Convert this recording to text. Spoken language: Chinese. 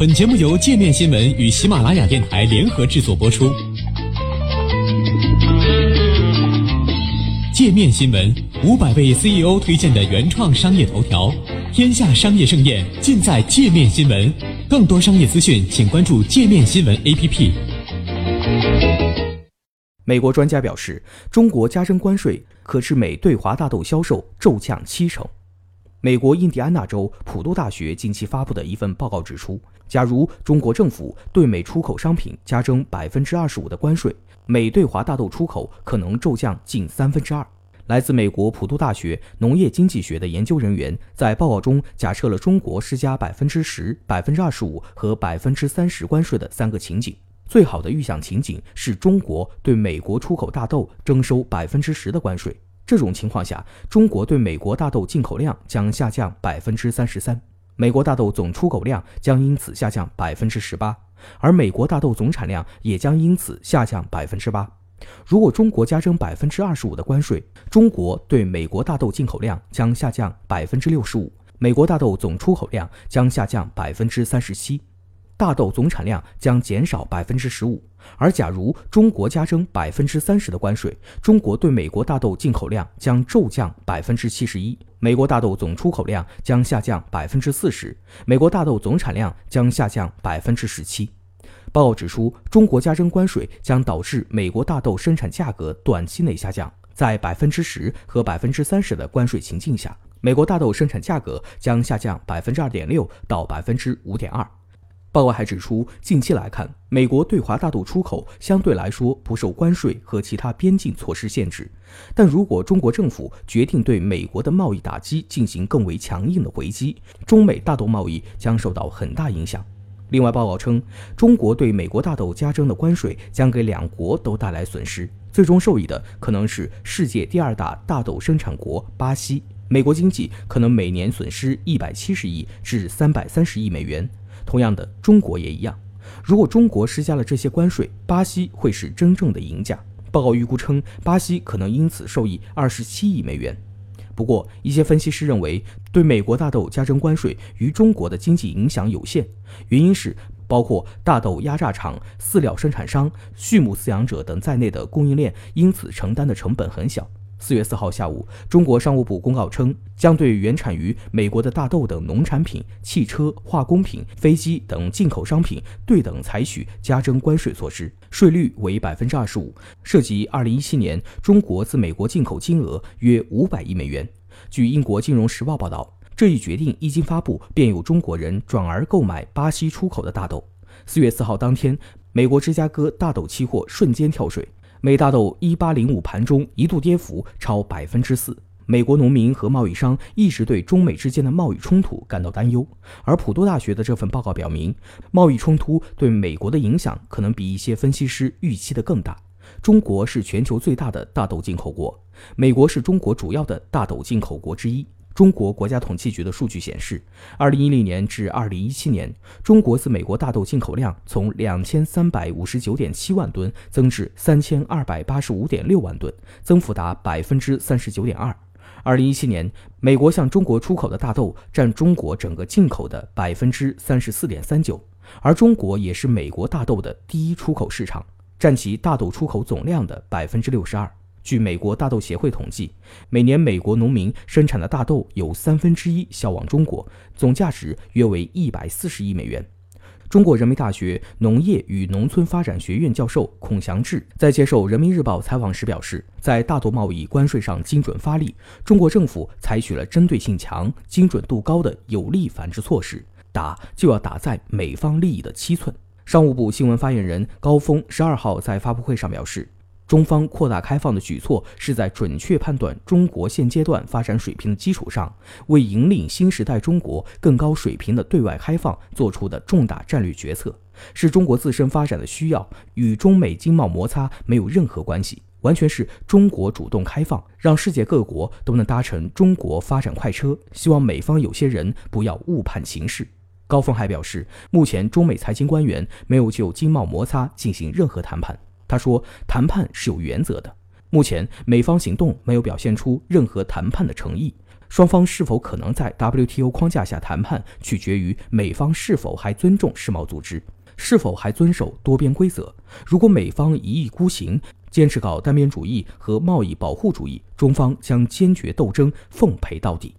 本节目由界面新闻与喜马拉雅电台联合制作播出。界面新闻五百位 CEO 推荐的原创商业头条，天下商业盛宴尽在界面新闻。更多商业资讯，请关注界面新闻 APP。美国专家表示，中国加征关税可致美对华大豆销售骤降七成。美国印第安纳州普渡大学近期发布的一份报告指出，假如中国政府对美出口商品加征百分之二十五的关税，美对华大豆出口可能骤降近三分之二。来自美国普渡大学农业经济学的研究人员在报告中假设了中国施加百分之十、百分之二十五和百分之三十关税的三个情景。最好的预想情景是中国对美国出口大豆征收百分之十的关税。这种情况下，中国对美国大豆进口量将下降百分之三十三，美国大豆总出口量将因此下降百分之十八，而美国大豆总产量也将因此下降百分之八。如果中国加征百分之二十五的关税，中国对美国大豆进口量将下降百分之六十五，美国大豆总出口量将下降百分之三十七。大豆总产量将减少百分之十五，而假如中国加征百分之三十的关税，中国对美国大豆进口量将骤降百分之七十一，美国大豆总出口量将下降百分之四十，美国大豆总产量将下降百分之十七。报告指出，中国加征关税将导致美国大豆生产价格短期内下降，在百分之十和百分之三十的关税情境下，美国大豆生产价格将下降百分之二点六到百分之五点二。报告还指出，近期来看，美国对华大豆出口相对来说不受关税和其他边境措施限制。但如果中国政府决定对美国的贸易打击进行更为强硬的回击，中美大豆贸易将受到很大影响。另外，报告称，中国对美国大豆加征的关税将给两国都带来损失，最终受益的可能是世界第二大大豆生产国巴西。美国经济可能每年损失一百七十亿至三百三十亿美元。同样的，中国也一样。如果中国施加了这些关税，巴西会是真正的赢家。报告预估称，巴西可能因此受益二十七亿美元。不过，一些分析师认为，对美国大豆加征关税与中国的经济影响有限，原因是包括大豆压榨厂、饲料生产商、畜牧饲养者等在内的供应链因此承担的成本很小。四月四号下午，中国商务部公告称，将对原产于美国的大豆等农产品、汽车、化工品、飞机等进口商品对等采取加征关税措施，税率为百分之二十五，涉及二零一七年中国自美国进口金额约五百亿美元。据英国金融时报报道，这一决定一经发布，便有中国人转而购买巴西出口的大豆。四月四号当天，美国芝加哥大豆期货瞬间跳水。美大豆一八零五盘中一度跌幅超百分之四。美国农民和贸易商一直对中美之间的贸易冲突感到担忧，而普渡大学的这份报告表明，贸易冲突对美国的影响可能比一些分析师预期的更大。中国是全球最大的大豆进口国，美国是中国主要的大豆进口国之一。中国国家统计局的数据显示，二零一零年至二零一七年，中国自美国大豆进口量从两千三百五十九点七万吨增至三千二百八十五点六万吨，增幅达百分之三十九点二。二零一七年，美国向中国出口的大豆占中国整个进口的百分之三十四点三九，而中国也是美国大豆的第一出口市场，占其大豆出口总量的百分之六十二。据美国大豆协会统计，每年美国农民生产的大豆有三分之一销往中国，总价值约为一百四十亿美元。中国人民大学农业与农村发展学院教授孔祥志在接受人民日报采访时表示，在大豆贸易关税上精准发力，中国政府采取了针对性强、精准度高的有力反制措施，打就要打在美方利益的七寸。商务部新闻发言人高峰十二号在发布会上表示。中方扩大开放的举措是在准确判断中国现阶段发展水平的基础上，为引领新时代中国更高水平的对外开放做出的重大战略决策，是中国自身发展的需要，与中美经贸摩擦没有任何关系，完全是中国主动开放，让世界各国都能搭乘中国发展快车。希望美方有些人不要误判形势。高峰还表示，目前中美财经官员没有就经贸摩擦进行任何谈判。他说：“谈判是有原则的，目前，美方行动没有表现出任何谈判的诚意。双方是否可能在 WTO 框架下谈判，取决于美方是否还尊重世贸组织，是否还遵守多边规则。如果美方一意孤行，坚持搞单边主义和贸易保护主义，中方将坚决斗争，奉陪到底。